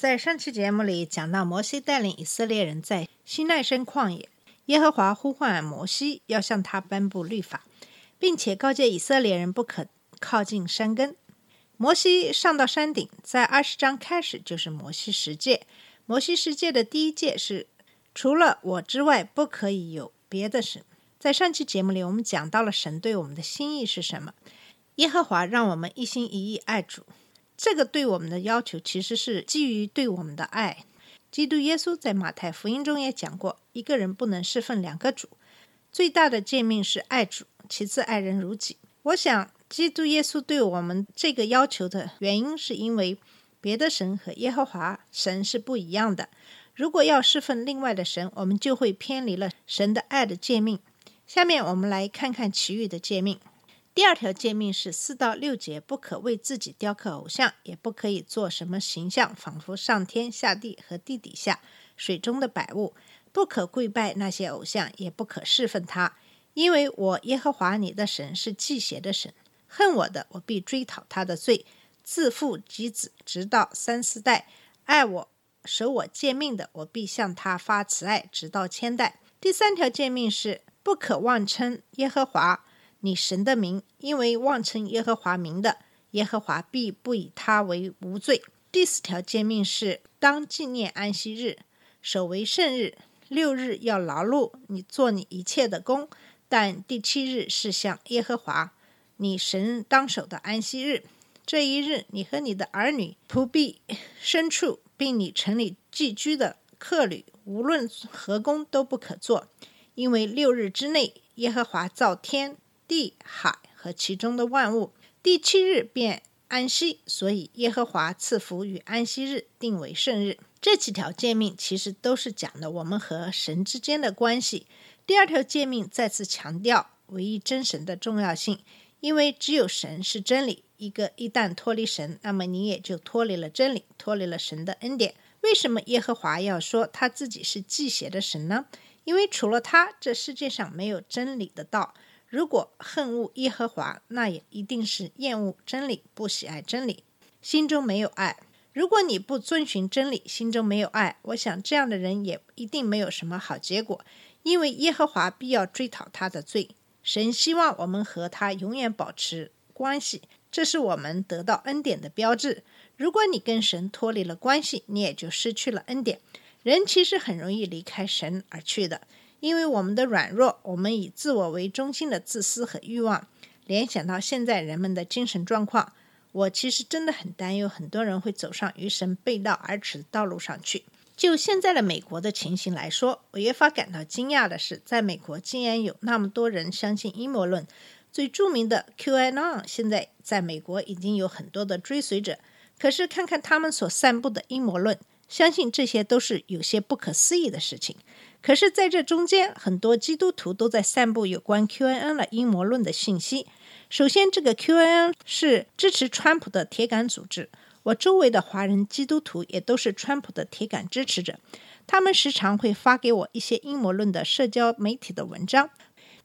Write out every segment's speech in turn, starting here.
在上期节目里讲到，摩西带领以色列人在西奈山旷野，耶和华呼唤摩西，要向他颁布律法，并且告诫以色列人不可靠近山根。摩西上到山顶，在二十章开始就是摩西十诫。摩西十诫的第一诫是：除了我之外，不可以有别的神。在上期节目里，我们讲到了神对我们的心意是什么。耶和华让我们一心一意爱主，这个对我们的要求其实是基于对我们的爱。基督耶稣在马太福音中也讲过，一个人不能侍奉两个主。最大的诫命是爱主，其次爱人如己。我想，基督耶稣对我们这个要求的原因，是因为别的神和耶和华神是不一样的。如果要侍奉另外的神，我们就会偏离了神的爱的诫命。下面我们来看看其余的诫命。第二条诫命是四到六节，不可为自己雕刻偶像，也不可以做什么形象，仿佛上天下地和地底下水中的百物，不可跪拜那些偶像，也不可侍奉他，因为我耶和华你的神是忌邪的神，恨我的，我必追讨他的罪，自父及子，直到三四代；爱我、守我诫命的，我必向他发慈爱，直到千代。第三条诫命是不可妄称耶和华。你神的名，因为妄称耶和华名的，耶和华必不以他为无罪。第四条诫命是当纪念安息日，守为圣日。六日要劳碌，你做你一切的工，但第七日是向耶和华你神当守的安息日。这一日，你和你的儿女、仆婢、牲畜，并你城里寄居的客旅，无论何工都不可做，因为六日之内，耶和华造天。地、海和其中的万物，第七日便安息，所以耶和华赐福与安息日定为圣日。这几条诫命其实都是讲的我们和神之间的关系。第二条诫命再次强调唯一真神的重要性，因为只有神是真理。一个一旦脱离神，那么你也就脱离了真理，脱离了神的恩典。为什么耶和华要说他自己是忌邪的神呢？因为除了他，这世界上没有真理的道。如果恨恶耶和华，那也一定是厌恶真理，不喜爱真理，心中没有爱。如果你不遵循真理，心中没有爱，我想这样的人也一定没有什么好结果，因为耶和华必要追讨他的罪。神希望我们和他永远保持关系，这是我们得到恩典的标志。如果你跟神脱离了关系，你也就失去了恩典。人其实很容易离开神而去的。因为我们的软弱，我们以自我为中心的自私和欲望，联想到现在人们的精神状况，我其实真的很担忧，很多人会走上与神背道而驰的道路上去。就现在的美国的情形来说，我越发感到惊讶的是，在美国竟然有那么多人相信阴谋论。最著名的 QAnon 现在在美国已经有很多的追随者，可是看看他们所散布的阴谋论，相信这些都是有些不可思议的事情。可是，在这中间，很多基督徒都在散布有关 QAnon 的阴谋论的信息。首先，这个 QAnon 是支持川普的铁杆组织。我周围的华人基督徒也都是川普的铁杆支持者，他们时常会发给我一些阴谋论的社交媒体的文章，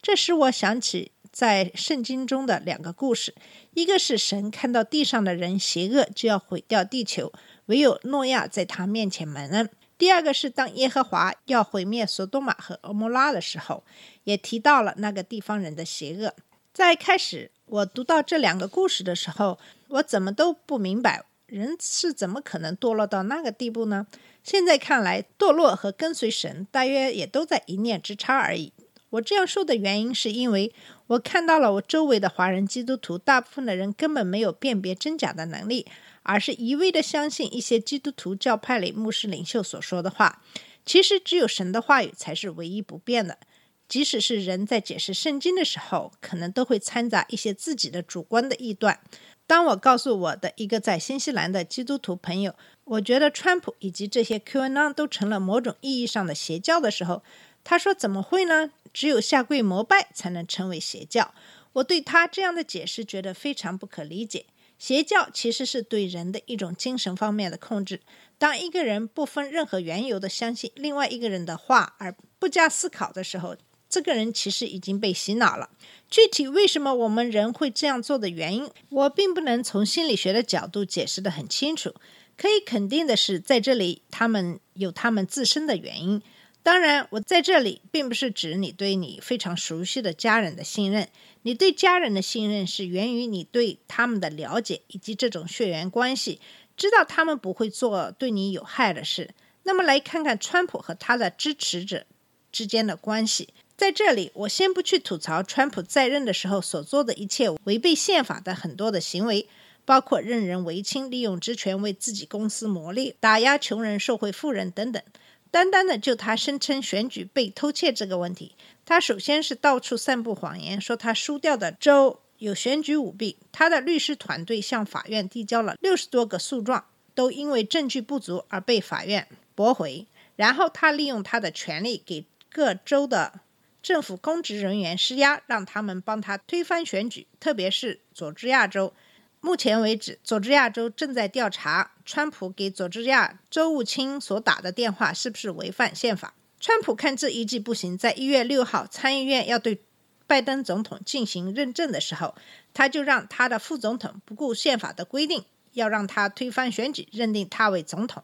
这使我想起在圣经中的两个故事：一个是神看到地上的人邪恶，就要毁掉地球，唯有诺亚在他面前蒙恩。第二个是当耶和华要毁灭索多玛和俄摩拉的时候，也提到了那个地方人的邪恶。在开始我读到这两个故事的时候，我怎么都不明白人是怎么可能堕落到那个地步呢？现在看来，堕落和跟随神大约也都在一念之差而已。我这样说的原因是因为我看到了我周围的华人基督徒，大部分的人根本没有辨别真假的能力。而是一味的相信一些基督徒教派里牧师领袖所说的话。其实，只有神的话语才是唯一不变的。即使是人在解释圣经的时候，可能都会掺杂一些自己的主观的臆断。当我告诉我的一个在新西兰的基督徒朋友，我觉得川普以及这些 QAnon 都成了某种意义上的邪教的时候，他说：“怎么会呢？只有下跪膜拜才能成为邪教。”我对他这样的解释觉得非常不可理解。邪教其实是对人的一种精神方面的控制。当一个人不分任何缘由的相信另外一个人的话而不加思考的时候，这个人其实已经被洗脑了。具体为什么我们人会这样做的原因，我并不能从心理学的角度解释得很清楚。可以肯定的是，在这里他们有他们自身的原因。当然，我在这里并不是指你对你非常熟悉的家人的信任。你对家人的信任是源于你对他们的了解以及这种血缘关系，知道他们不会做对你有害的事。那么，来看看川普和他的支持者之间的关系。在这里，我先不去吐槽川普在任的时候所做的一切违背宪法的很多的行为，包括任人唯亲、利用职权为自己公司谋利、打压穷人、受贿富人等等。单单的就他声称选举被偷窃这个问题，他首先是到处散布谎言，说他输掉的州有选举舞弊。他的律师团队向法院递交了六十多个诉状，都因为证据不足而被法院驳回。然后他利用他的权利给各州的。政府公职人员施压，让他们帮他推翻选举，特别是佐治亚州。目前为止，佐治亚州正在调查川普给佐治亚州务卿所打的电话是不是违反宪法。川普看这一计不行，在一月六号参议院要对拜登总统进行认证的时候，他就让他的副总统不顾宪法的规定，要让他推翻选举，认定他为总统。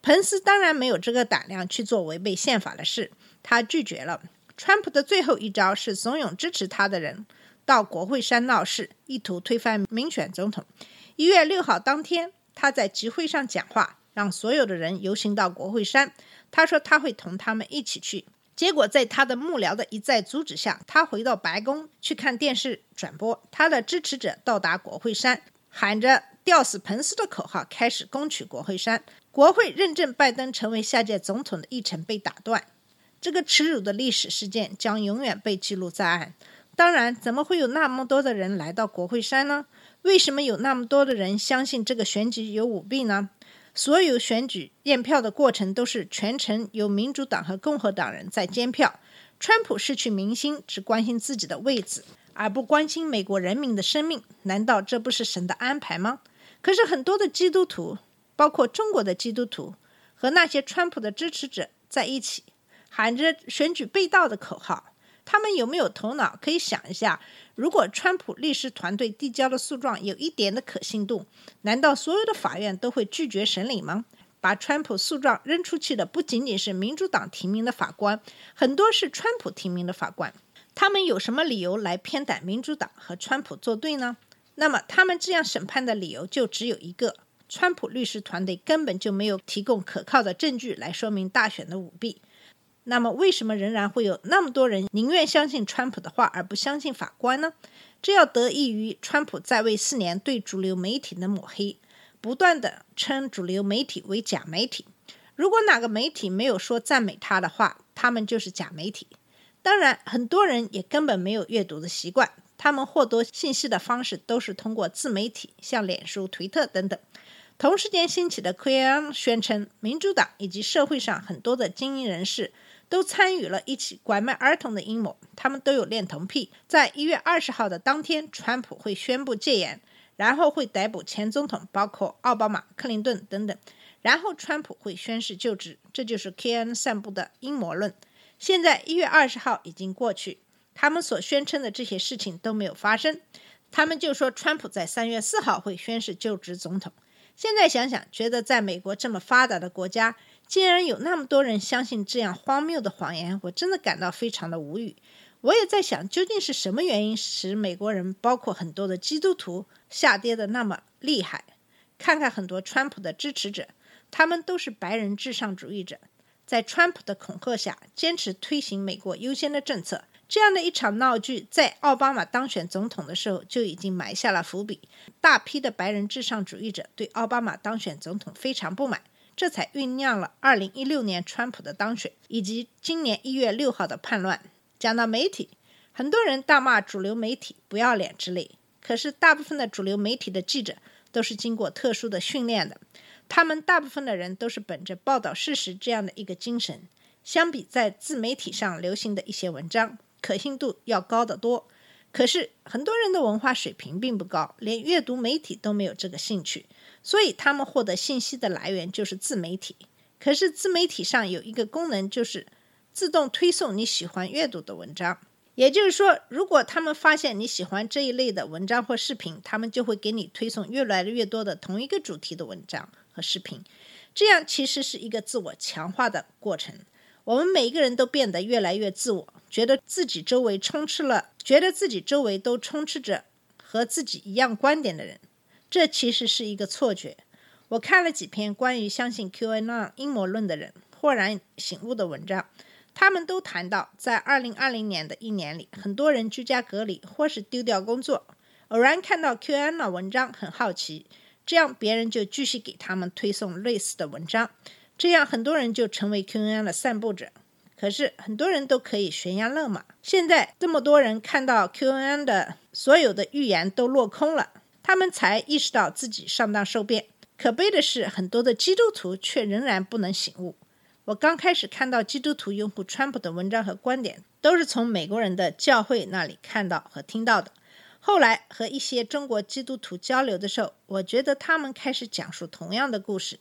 彭斯当然没有这个胆量去做违背宪法的事，他拒绝了。川普的最后一招是怂恿支持他的人到国会山闹事，意图推翻民选总统。一月六号当天，他在集会上讲话，让所有的人游行到国会山。他说他会同他们一起去。结果在他的幕僚的一再阻止下，他回到白宫去看电视转播。他的支持者到达国会山，喊着“吊死彭斯”的口号，开始攻取国会山。国会认证拜登成为下届总统的议程被打断。这个耻辱的历史事件将永远被记录在案。当然，怎么会有那么多的人来到国会山呢？为什么有那么多的人相信这个选举有舞弊呢？所有选举验票的过程都是全程由民主党和共和党人在监票。川普失去民心，只关心自己的位子，而不关心美国人民的生命。难道这不是神的安排吗？可是很多的基督徒，包括中国的基督徒和那些川普的支持者在一起。喊着选举被盗的口号，他们有没有头脑？可以想一下，如果川普律师团队递交的诉状有一点的可信度，难道所有的法院都会拒绝审理吗？把川普诉状扔出去的不仅仅是民主党提名的法官，很多是川普提名的法官。他们有什么理由来偏袒民主党和川普作对呢？那么他们这样审判的理由就只有一个：川普律师团队根本就没有提供可靠的证据来说明大选的舞弊。那么，为什么仍然会有那么多人宁愿相信川普的话而不相信法官呢？这要得益于川普在位四年对主流媒体的抹黑，不断的称主流媒体为假媒体。如果哪个媒体没有说赞美他的话，他们就是假媒体。当然，很多人也根本没有阅读的习惯，他们获得信息的方式都是通过自媒体，像脸书、推特等等。同时间兴起的 QAnon 宣称，民主党以及社会上很多的精英人士。都参与了一起拐卖儿童的阴谋，他们都有恋童癖。在一月二十号的当天，川普会宣布戒严，然后会逮捕前总统，包括奥巴马、克林顿等等，然后川普会宣誓就职。这就是 KN 散布的阴谋论。现在一月二十号已经过去，他们所宣称的这些事情都没有发生。他们就说川普在三月四号会宣誓就职总统。现在想想，觉得在美国这么发达的国家。竟然有那么多人相信这样荒谬的谎言，我真的感到非常的无语。我也在想，究竟是什么原因使美国人，包括很多的基督徒下跌的那么厉害？看看很多川普的支持者，他们都是白人至上主义者，在川普的恐吓下，坚持推行美国优先的政策。这样的一场闹剧，在奥巴马当选总统的时候就已经埋下了伏笔。大批的白人至上主义者对奥巴马当选总统非常不满。这才酝酿了二零一六年川普的当选，以及今年一月六号的叛乱。讲到媒体，很多人大骂主流媒体不要脸之类，可是大部分的主流媒体的记者都是经过特殊的训练的，他们大部分的人都是本着报道事实这样的一个精神。相比在自媒体上流行的一些文章，可信度要高得多。可是很多人的文化水平并不高，连阅读媒体都没有这个兴趣，所以他们获得信息的来源就是自媒体。可是自媒体上有一个功能，就是自动推送你喜欢阅读的文章。也就是说，如果他们发现你喜欢这一类的文章或视频，他们就会给你推送越来越多的同一个主题的文章和视频。这样其实是一个自我强化的过程。我们每一个人都变得越来越自我，觉得自己周围充斥了，觉得自己周围都充斥着和自己一样观点的人。这其实是一个错觉。我看了几篇关于相信 QAnon 阴谋论的人豁然醒悟的文章，他们都谈到，在2020年的一年里，很多人居家隔离或是丢掉工作，偶然看到 QAnon 文章，很好奇，这样别人就继续给他们推送类似的文章，这样很多人就成为 QAnon 的散布者。可是很多人都可以悬崖勒马，现在这么多人看到 QAnon 的所有的预言都落空了，他们才意识到自己上当受骗。可悲的是，很多的基督徒却仍然不能醒悟。我刚开始看到基督徒拥护川普的文章和观点，都是从美国人的教会那里看到和听到的。后来和一些中国基督徒交流的时候，我觉得他们开始讲述同样的故事，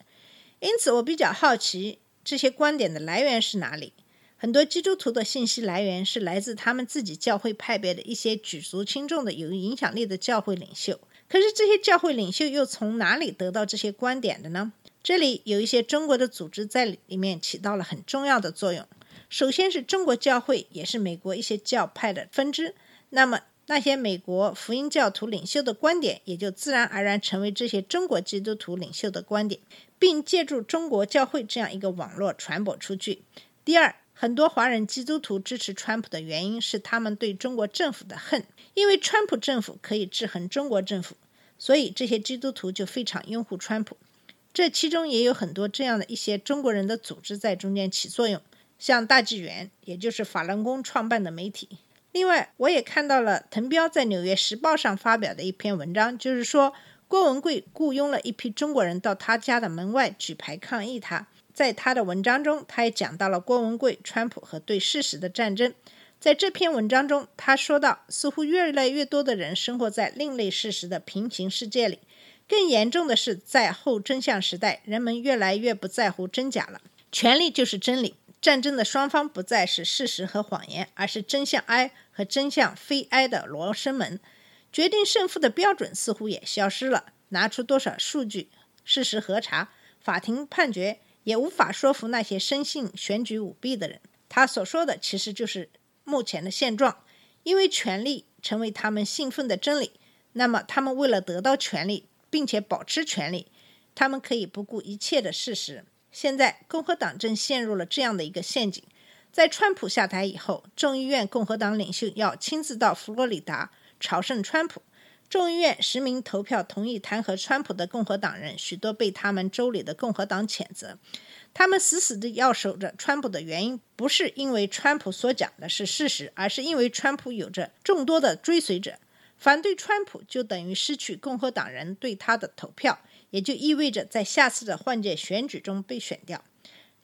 因此我比较好奇这些观点的来源是哪里。很多基督徒的信息来源是来自他们自己教会派别的一些举足轻重的、有影响力的教会领袖。可是这些教会领袖又从哪里得到这些观点的呢？这里有一些中国的组织在里面起到了很重要的作用。首先是中国教会，也是美国一些教派的分支。那么那些美国福音教徒领袖的观点，也就自然而然成为这些中国基督徒领袖的观点，并借助中国教会这样一个网络传播出去。第二，很多华人基督徒支持川普的原因是他们对中国政府的恨，因为川普政府可以制衡中国政府。所以这些基督徒就非常拥护川普，这其中也有很多这样的一些中国人的组织在中间起作用，像大纪元，也就是法轮功创办的媒体。另外，我也看到了滕彪在《纽约时报》上发表的一篇文章，就是说郭文贵雇佣了一批中国人到他家的门外举牌抗议他。在他的文章中，他也讲到了郭文贵、川普和对事实的战争。在这篇文章中，他说到，似乎越来越多的人生活在另类事实的平行世界里。更严重的是，在后真相时代，人们越来越不在乎真假了。权力就是真理，战争的双方不再是事实和谎言，而是真相 I 和真相非 I 的罗生门。决定胜负的标准似乎也消失了。拿出多少数据、事实核查、法庭判决，也无法说服那些深信选举舞弊的人。他所说的其实就是。目前的现状，因为权力成为他们信奉的真理，那么他们为了得到权力，并且保持权力，他们可以不顾一切的事实。现在，共和党正陷入了这样的一个陷阱：在川普下台以后，众议院共和党领袖要亲自到佛罗里达朝圣川普。众议院实名投票同意弹劾川普的共和党人，许多被他们州里的共和党谴责。他们死死地要守着川普的原因，不是因为川普所讲的是事实，而是因为川普有着众多的追随者。反对川普就等于失去共和党人对他的投票，也就意味着在下次的换届选举中被选掉。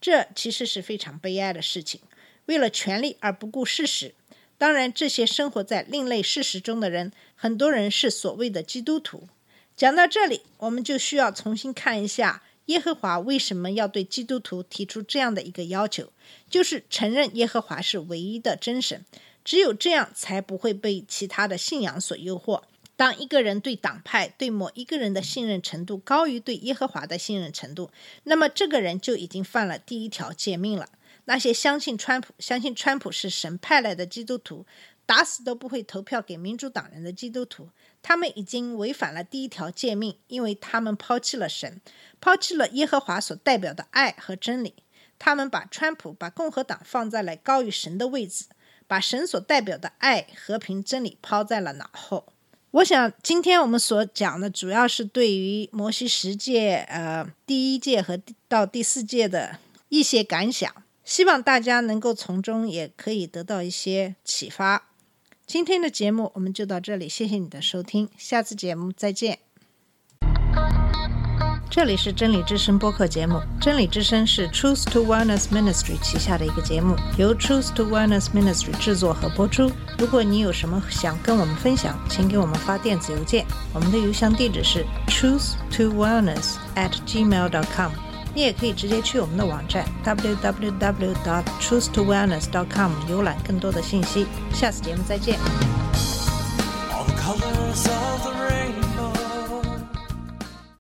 这其实是非常悲哀的事情。为了权力而不顾事实，当然，这些生活在另类事实中的人，很多人是所谓的基督徒。讲到这里，我们就需要重新看一下。耶和华为什么要对基督徒提出这样的一个要求？就是承认耶和华是唯一的真神，只有这样才不会被其他的信仰所诱惑。当一个人对党派、对某一个人的信任程度高于对耶和华的信任程度，那么这个人就已经犯了第一条诫命了。那些相信川普、相信川普是神派来的基督徒。打死都不会投票给民主党人的基督徒，他们已经违反了第一条诫命，因为他们抛弃了神，抛弃了耶和华所代表的爱和真理。他们把川普、把共和党放在了高于神的位置，把神所代表的爱、和平、真理抛在了脑后。我想，今天我们所讲的主要是对于摩西十诫，呃，第一届和到第四届的一些感想，希望大家能够从中也可以得到一些启发。今天的节目我们就到这里，谢谢你的收听，下次节目再见。这里是真理之声播客节目，真理之声是 Truth to Wellness Ministry 旗下的一个节目，由 Truth to Wellness Ministry 制作和播出。如果你有什么想跟我们分享，请给我们发电子邮件，我们的邮箱地址是 truth to wellness at gmail dot com。你也可以直接去我们的网站 www dot truth to wellness .com 浏览更多的信息。下次节目再见。